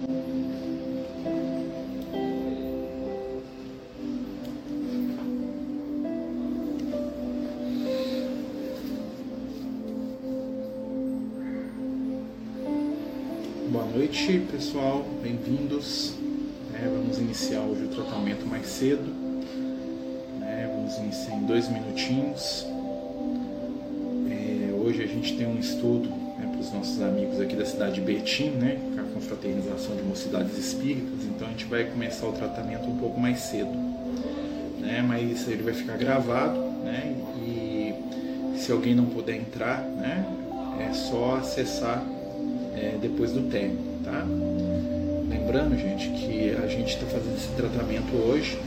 Boa noite, pessoal. Bem-vindos. É, vamos iniciar hoje o tratamento mais cedo. É, vamos iniciar em dois minutinhos. É, hoje a gente tem um estudo né, para os nossos amigos aqui da cidade de Betim, né, com a confraternização de mocidades espíritas. Então a gente vai começar o tratamento um pouco mais cedo. Né, mas ele vai ficar gravado, né, e se alguém não puder entrar, né, é só acessar é, depois do término, tá? Lembrando, gente, que a gente está fazendo esse tratamento hoje,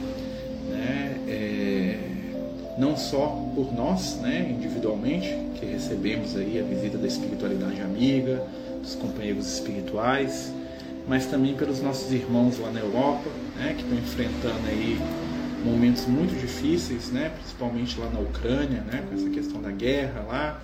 não só por nós, né, individualmente, que recebemos aí a visita da espiritualidade amiga, dos companheiros espirituais, mas também pelos nossos irmãos lá na Europa, né, que estão enfrentando aí momentos muito difíceis, né, principalmente lá na Ucrânia, né, com essa questão da guerra lá,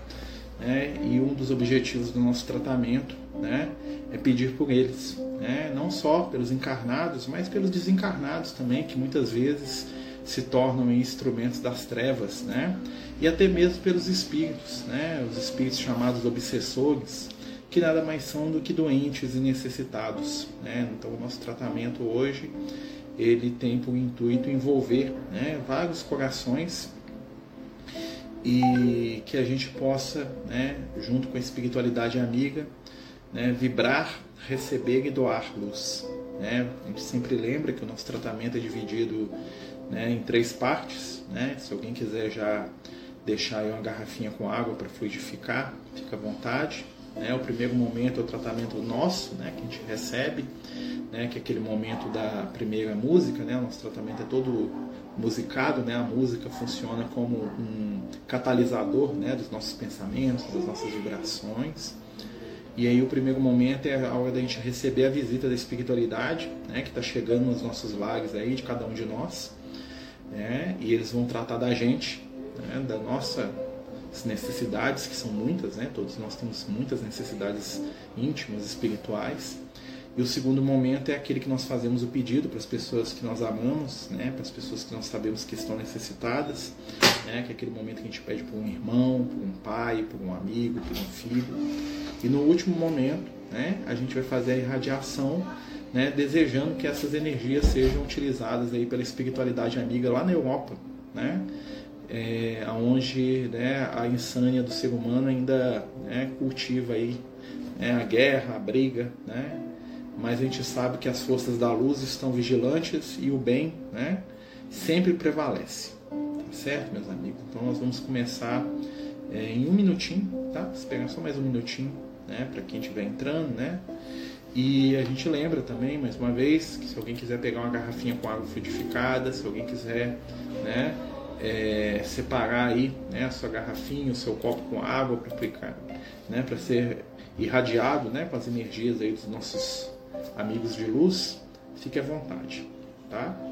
né, e um dos objetivos do nosso tratamento né, é pedir por eles, né, não só pelos encarnados, mas pelos desencarnados também, que muitas vezes se tornam instrumentos das trevas, né, e até mesmo pelos espíritos, né, os espíritos chamados obsessores, que nada mais são do que doentes e necessitados. Né? Então, o nosso tratamento hoje ele tem por intuito envolver né, vários corações e que a gente possa, né, junto com a espiritualidade amiga, né, vibrar, receber e doar luz. Né? A gente sempre lembra que o nosso tratamento é dividido né, em três partes. Né? Se alguém quiser já deixar aí uma garrafinha com água para fluidificar, fica à vontade. Né? O primeiro momento é o tratamento nosso, né, que a gente recebe, né, que é aquele momento da primeira música. Né? O nosso tratamento é todo musicado, né? a música funciona como um catalisador né, dos nossos pensamentos, das nossas vibrações. E aí o primeiro momento é a hora da gente receber a visita da espiritualidade, né, que está chegando nos nossos lares aí, de cada um de nós. Né, e eles vão tratar da gente, né, da nossas necessidades, que são muitas, né, todos nós temos muitas necessidades íntimas, espirituais. E o segundo momento é aquele que nós fazemos o pedido para as pessoas que nós amamos, né, para as pessoas que nós sabemos que estão necessitadas, né, que é aquele momento que a gente pede por um irmão, por um pai, por um amigo, por um filho. E no último momento, né, a gente vai fazer a irradiação, né, desejando que essas energias sejam utilizadas aí pela espiritualidade amiga lá na Europa, né, é, onde né, a insânia do ser humano ainda né, cultiva aí né, a guerra, a briga, né, mas a gente sabe que as forças da luz estão vigilantes e o bem né, sempre prevalece. Tá certo, meus amigos? Então nós vamos começar é, em um minutinho, tá? Esperar só mais um minutinho né, para quem estiver entrando, né? E a gente lembra também, mais uma vez, que se alguém quiser pegar uma garrafinha com água frutificada, se alguém quiser, né, é, separar aí, né, a sua garrafinha, o seu copo com água para né, para ser irradiado, né, com as energias aí dos nossos amigos de luz, fique à vontade, tá?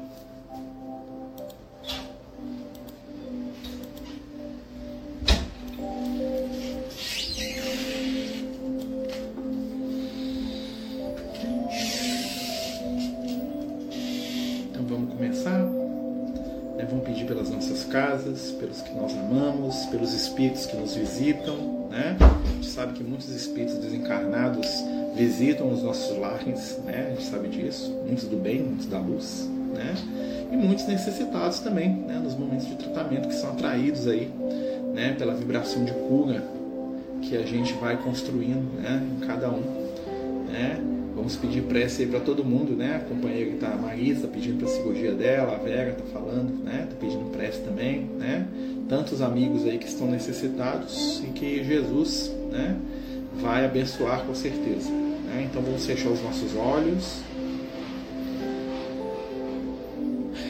Casas, pelos que nós amamos, pelos espíritos que nos visitam, né? A gente sabe que muitos espíritos desencarnados visitam os nossos lares, né? A gente sabe disso, muitos do bem, muitos da luz, né? E muitos necessitados também, né? Nos momentos de tratamento que são atraídos aí, né? Pela vibração de cura que a gente vai construindo, né? Em cada um, né? Vamos pedir prece aí para todo mundo, né? A companheira que tá, a Marisa está pedindo para a cirurgia dela, a Vera está falando, né? Está pedindo prece também, né? Tantos amigos aí que estão necessitados e que Jesus, né? Vai abençoar com certeza. Né? Então vamos fechar os nossos olhos,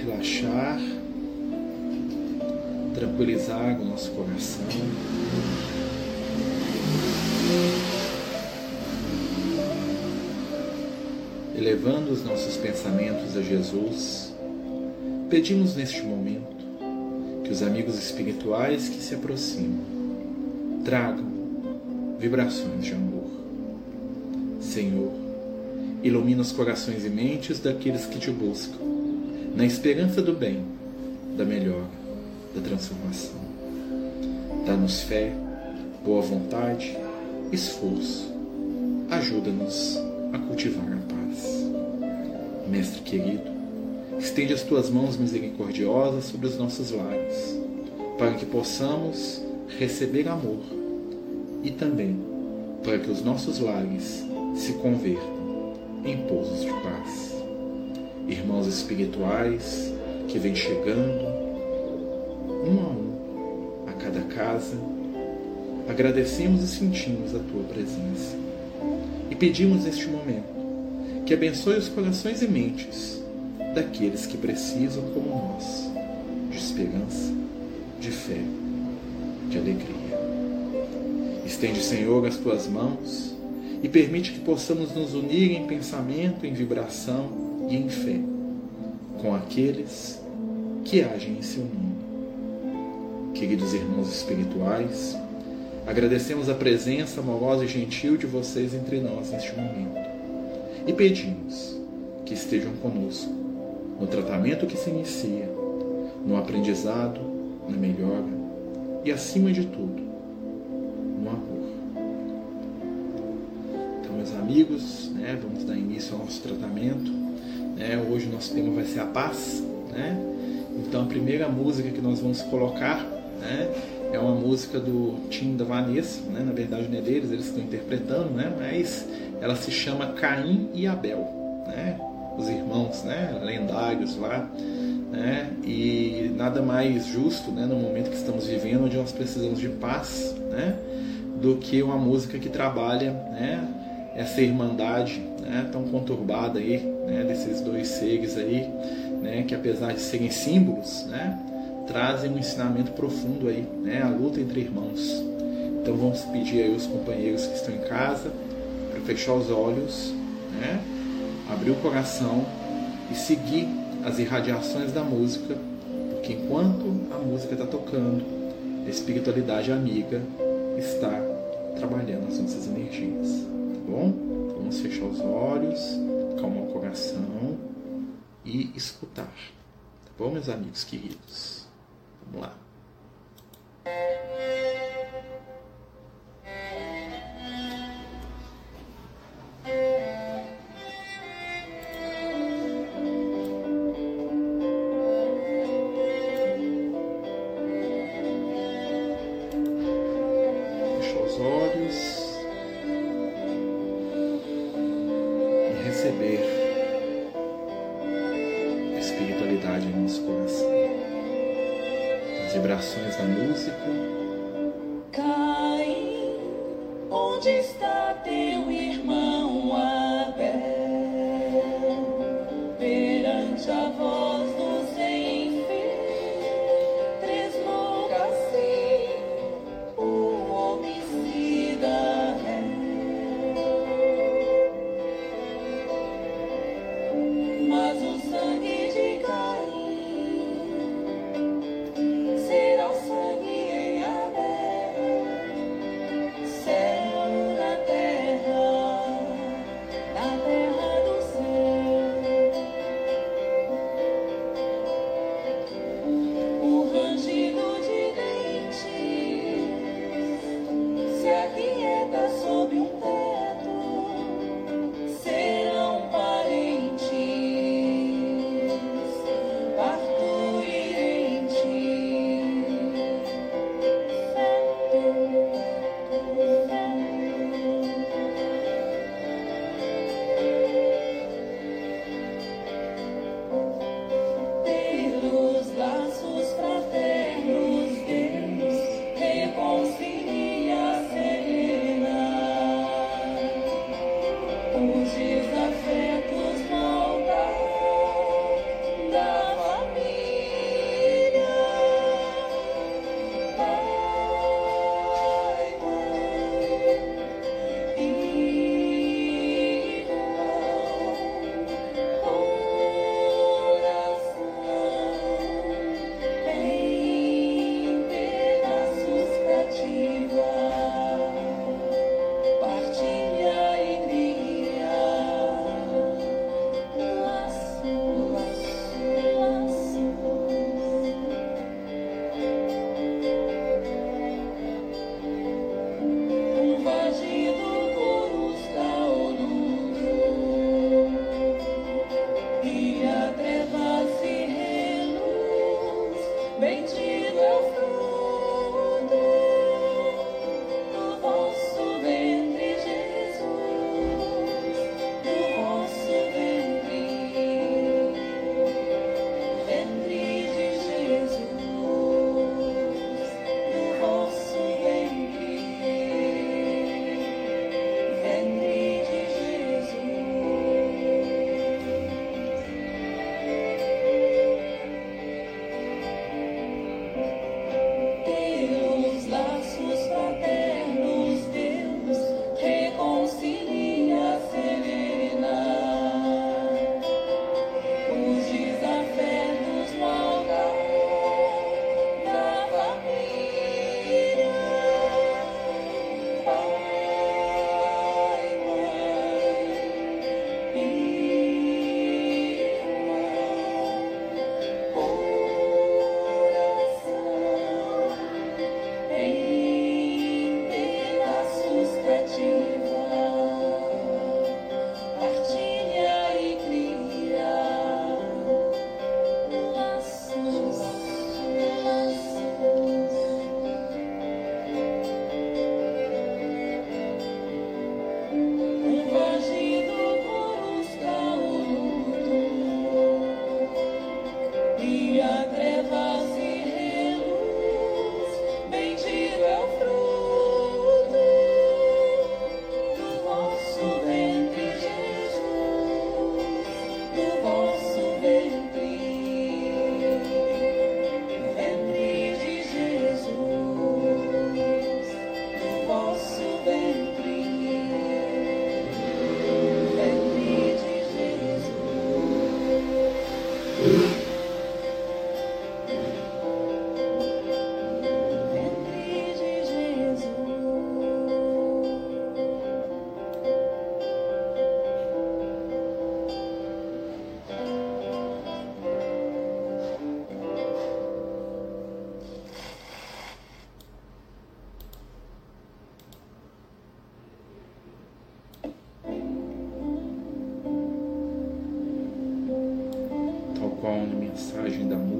relaxar, tranquilizar o nosso coração elevando os nossos pensamentos a Jesus, pedimos neste momento que os amigos espirituais que se aproximam tragam vibrações de amor. Senhor, ilumina os corações e mentes daqueles que te buscam, na esperança do bem, da melhora, da transformação. Dá-nos fé, boa vontade, esforço. Ajuda-nos a cultivar a paz. Mestre querido, estende as tuas mãos misericordiosas sobre os nossos lares, para que possamos receber amor e também para que os nossos lares se convertam em pousos de paz. Irmãos espirituais que vêm chegando, um a um, a cada casa, agradecemos e sentimos a tua presença. E pedimos neste momento que abençoe os corações e mentes daqueles que precisam, como nós, de esperança, de fé, de alegria. Estende, Senhor, as tuas mãos e permite que possamos nos unir em pensamento, em vibração e em fé com aqueles que agem em seu nome. Queridos irmãos espirituais, agradecemos a presença amorosa e gentil de vocês entre nós neste momento e pedimos que estejam conosco no tratamento que se inicia, no aprendizado, na melhora e, acima de tudo, no amor. Então, meus amigos, né, vamos dar início ao nosso tratamento. Né? Hoje o nosso tema vai ser a paz. Né? Então, a primeira música que nós vamos colocar né, é uma música do Tim da Vanessa, né? na verdade não é deles, eles estão interpretando, né? mas ela se chama Caim e Abel, né? os irmãos né? lendários lá. Né? E nada mais justo né? no momento que estamos vivendo, onde nós precisamos de paz, né? do que uma música que trabalha né, essa irmandade né, tão conturbada aí, né, desses dois seres aí, né, que apesar de serem símbolos, né, trazem um ensinamento profundo aí, né, a luta entre irmãos. Então vamos pedir aí aos companheiros que estão em casa para fechar os olhos, né, abrir o coração e seguir as irradiações da música, porque enquanto a música está tocando, a espiritualidade amiga está trabalhando as nossas energias, tá bom? Vamos fechar os olhos, calmar o coração e escutar, tá bom, meus amigos queridos? Vamos lá.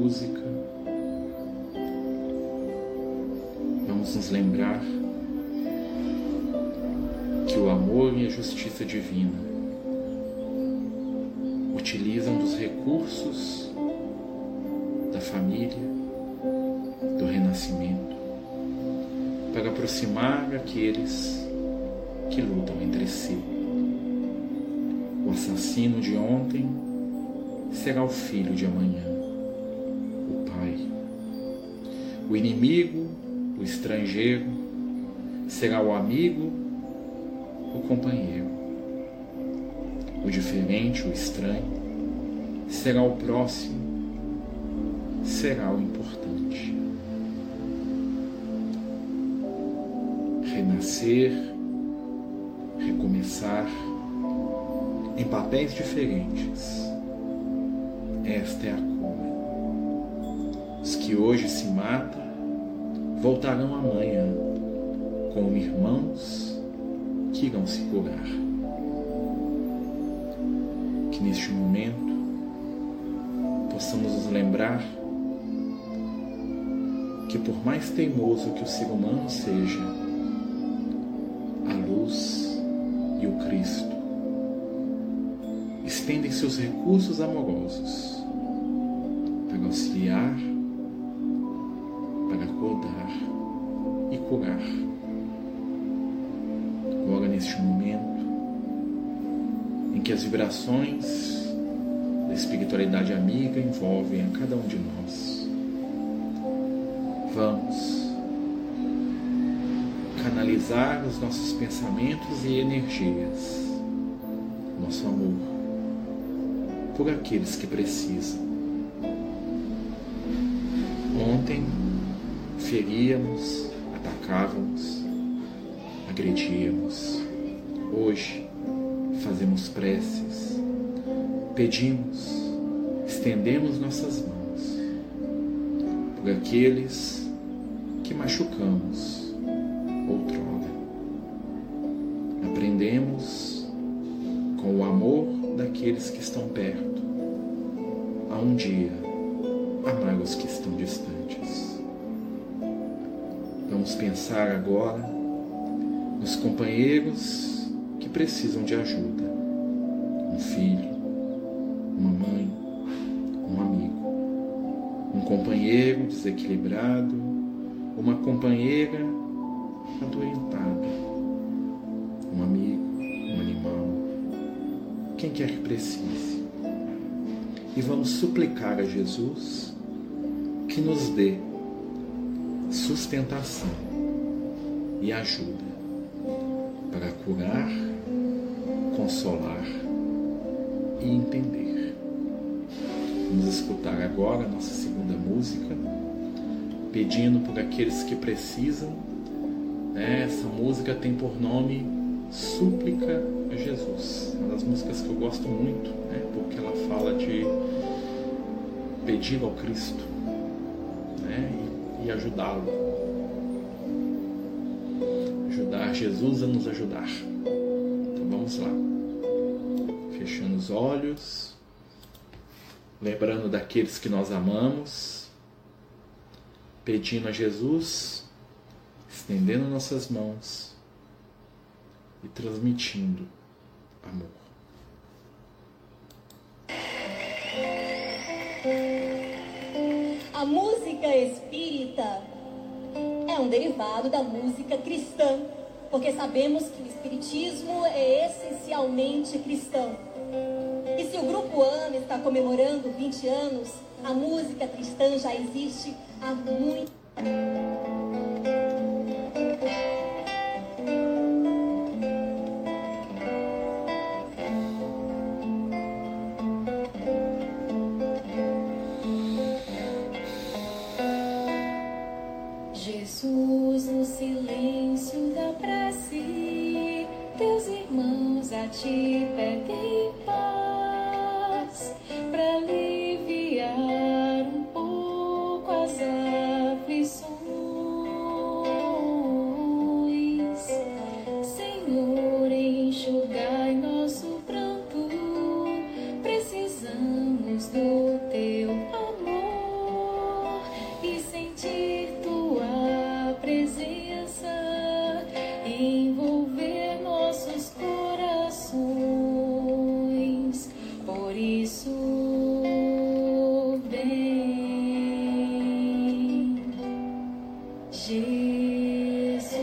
Música, vamos nos lembrar que o amor e a justiça divina utilizam dos recursos da família, do renascimento, para aproximar aqueles que lutam entre si. O assassino de ontem será o filho de amanhã, O inimigo, o estrangeiro, será o amigo, o companheiro. O diferente, o estranho, será o próximo, será o importante. Renascer, recomeçar em papéis diferentes. Esta é a. Os que hoje se matam voltarão amanhã como irmãos que irão se curar. Que neste momento possamos nos lembrar que, por mais teimoso que o ser humano seja, a luz e o Cristo estendem seus recursos amorosos para auxiliar, acordar e curar. Agora, neste momento em que as vibrações da espiritualidade amiga envolvem a cada um de nós. Vamos canalizar os nossos pensamentos e energias, nosso amor, por aqueles que precisam. Ontem feríamos, atacávamos, agredíamos. Hoje fazemos preces pedimos, estendemos nossas mãos por aqueles que machucamos outrora. Aprendemos com o amor daqueles que estão perto, a um dia amar os que estão distantes. Vamos pensar agora nos companheiros que precisam de ajuda. Um filho, uma mãe, um amigo, um companheiro desequilibrado, uma companheira adoentada, um amigo, um animal, quem quer que precise. E vamos suplicar a Jesus que nos dê sustentação e ajuda para curar, consolar e entender. Vamos escutar agora a nossa segunda música, pedindo por aqueles que precisam. Essa música tem por nome Súplica a Jesus. Uma das músicas que eu gosto muito, né? porque ela fala de pedir ao Cristo né? E, ajudá-lo. Ajudar Jesus a nos ajudar. Então vamos lá. Fechando os olhos lembrando daqueles que nós amamos, pedindo a Jesus, estendendo nossas mãos e transmitindo amor. A música espírita é um derivado da música cristã, porque sabemos que o espiritismo é essencialmente cristão. E se o Grupo ANA está comemorando 20 anos, a música cristã já existe há muito Jesus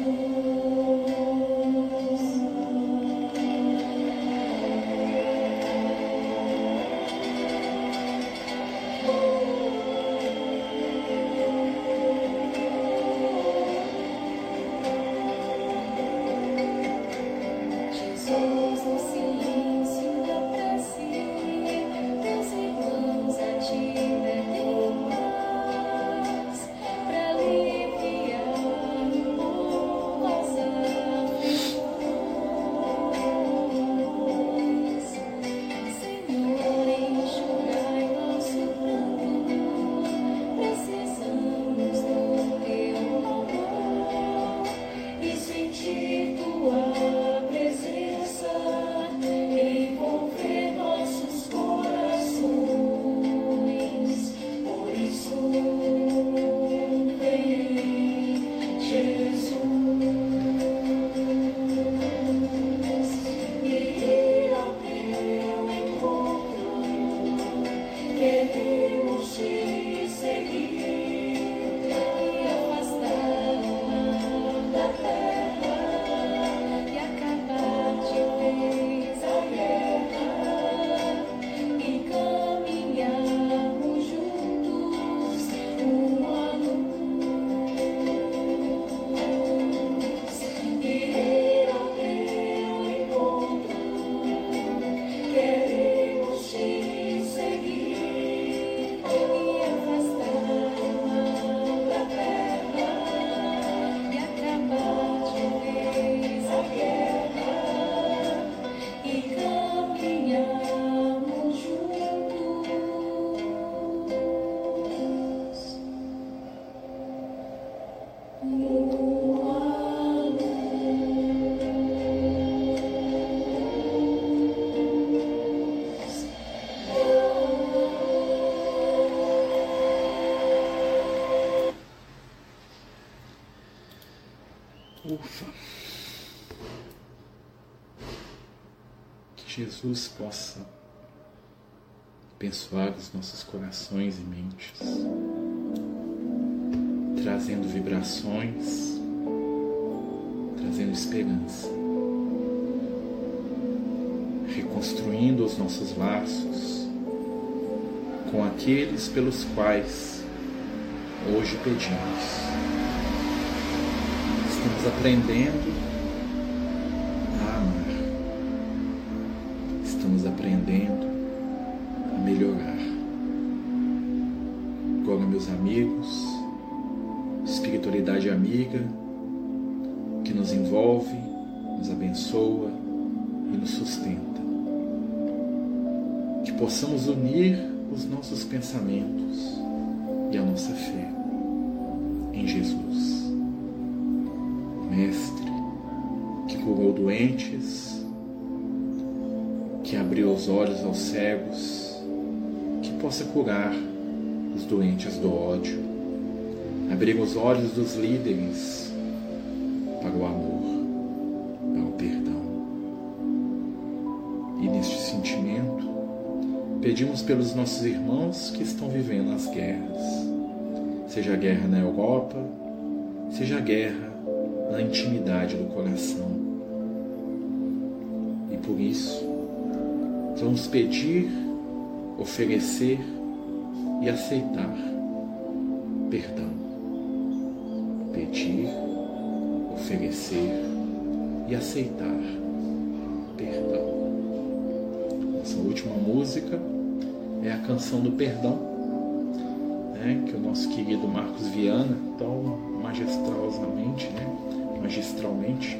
Amen. Jesus possa abençoar os nossos corações e mentes, trazendo vibrações, trazendo esperança, reconstruindo os nossos laços com aqueles pelos quais hoje pedimos. Estamos aprendendo Amigos, espiritualidade amiga que nos envolve, nos abençoa e nos sustenta. Que possamos unir os nossos pensamentos e a nossa fé em Jesus, Mestre que curou doentes que abriu os olhos aos cegos, que possa curar os doentes do ódio, abrir os olhos dos líderes para o amor, para o perdão. E neste sentimento, pedimos pelos nossos irmãos que estão vivendo as guerras, seja a guerra na Europa, seja a guerra na intimidade do coração. E por isso, Vamos pedir, oferecer e aceitar perdão. Pedir, oferecer e aceitar perdão. Nossa última música é a canção do perdão, né, que o nosso querido Marcos Viana, tão magistrosamente, né, magistralmente,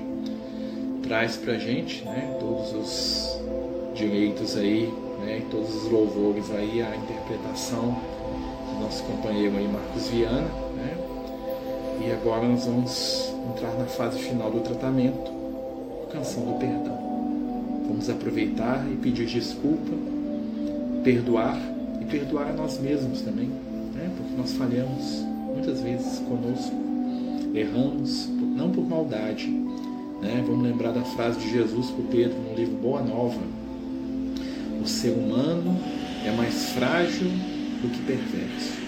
traz para gente, né, todos os direitos aí, né, e todos os louvores aí à interpretação do nosso companheiro aí Marcos Viana, né? E agora nós vamos entrar na fase final do tratamento, canção do perdão. Vamos aproveitar e pedir desculpa, perdoar e perdoar a nós mesmos também, né? Porque nós falhamos muitas vezes conosco, erramos não por maldade, né? Vamos lembrar da frase de Jesus para Pedro no livro Boa Nova, o ser humano é mais frágil do que perverso.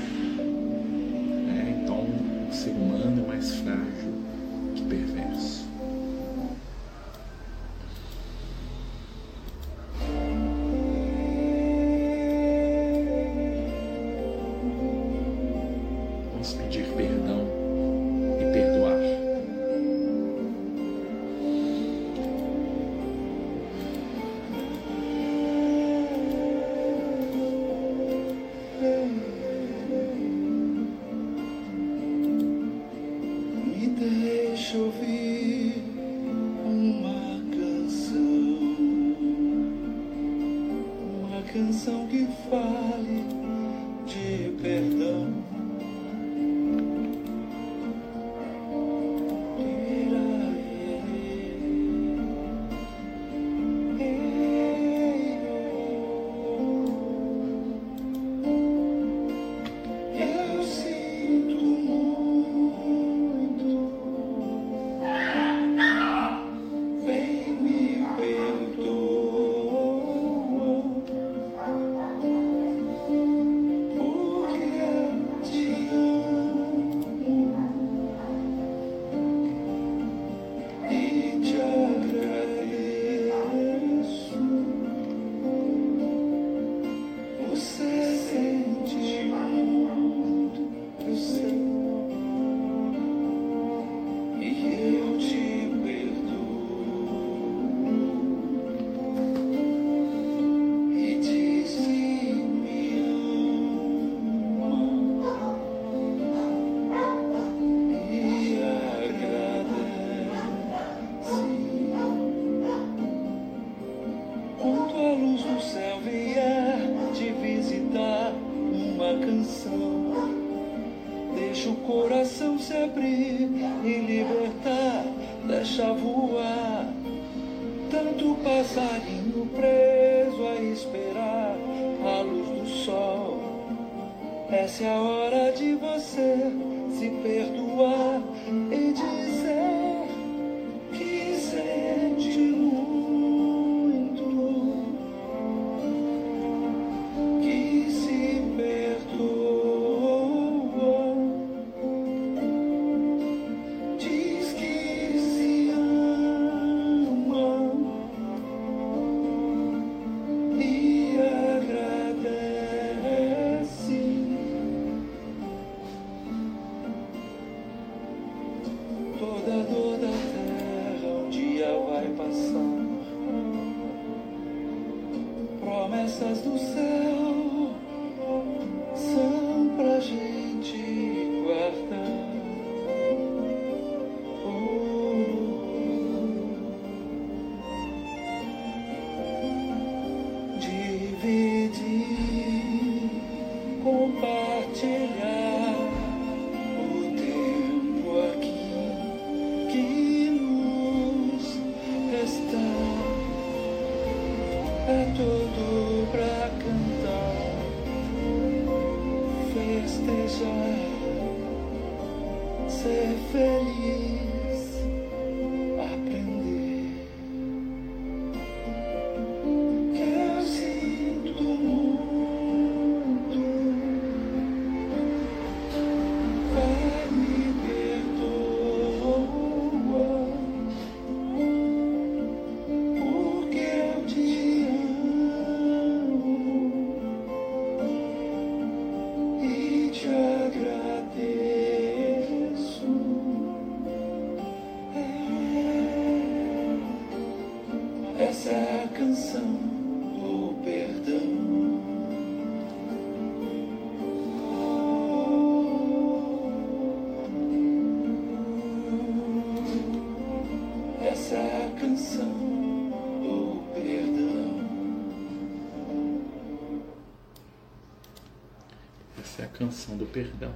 Canção do perdão.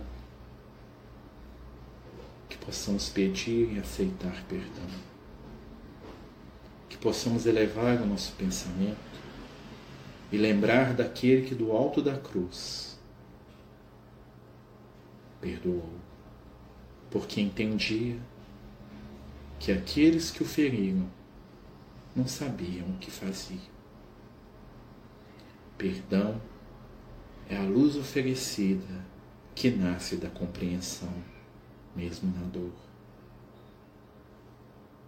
Que possamos pedir e aceitar perdão. Que possamos elevar o nosso pensamento e lembrar daquele que do alto da cruz perdoou, porque entendia que aqueles que o feriram não sabiam o que faziam. perdão é a luz oferecida que nasce da compreensão, mesmo na dor.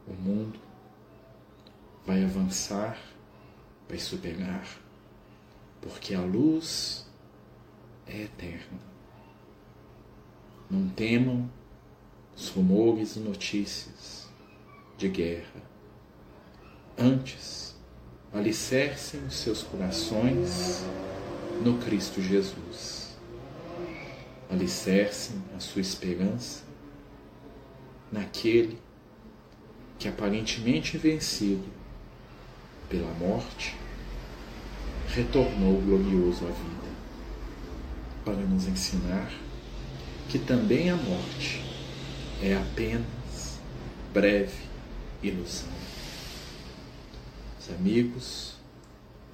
O mundo vai avançar, vai superar, porque a luz é eterna. Não temam os rumores e notícias de guerra. Antes, alicercem os seus corações no Cristo Jesus. Alicercem a sua esperança naquele que aparentemente vencido pela morte, retornou glorioso à vida, para nos ensinar que também a morte é apenas breve ilusão. Os amigos,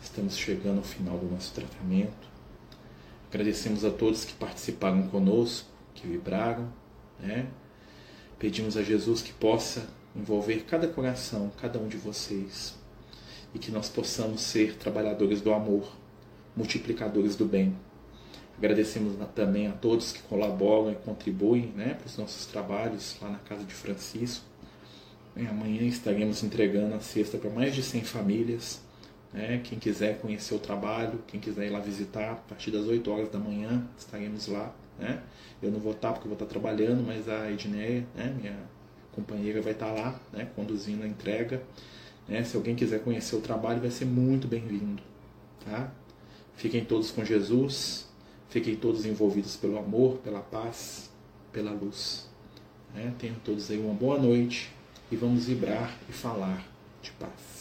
estamos chegando ao final do nosso tratamento. Agradecemos a todos que participaram conosco, que vibraram, né? Pedimos a Jesus que possa envolver cada coração, cada um de vocês, e que nós possamos ser trabalhadores do amor, multiplicadores do bem. Agradecemos também a todos que colaboram e contribuem né, para os nossos trabalhos lá na Casa de Francisco. Amanhã estaremos entregando a cesta para mais de 100 famílias. Né? Quem quiser conhecer o trabalho, quem quiser ir lá visitar, a partir das 8 horas da manhã estaremos lá. Né? Eu não vou estar porque vou estar trabalhando, mas a Edneia, né, minha companheira, vai estar lá né, conduzindo a entrega. Né? Se alguém quiser conhecer o trabalho, vai ser muito bem-vindo. Tá? Fiquem todos com Jesus, fiquem todos envolvidos pelo amor, pela paz, pela luz. Né? Tenham todos aí uma boa noite e vamos vibrar e falar de paz.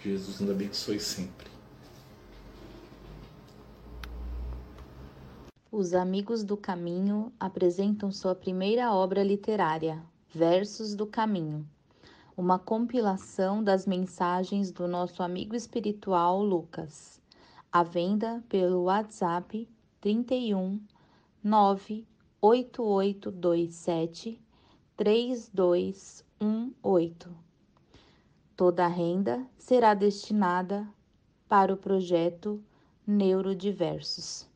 Que Jesus nos abençoe sempre. Os Amigos do Caminho apresentam sua primeira obra literária, Versos do Caminho uma compilação das mensagens do nosso amigo espiritual Lucas, à venda pelo WhatsApp 31 98827 3218. Toda a renda será destinada para o projeto Neurodiversos.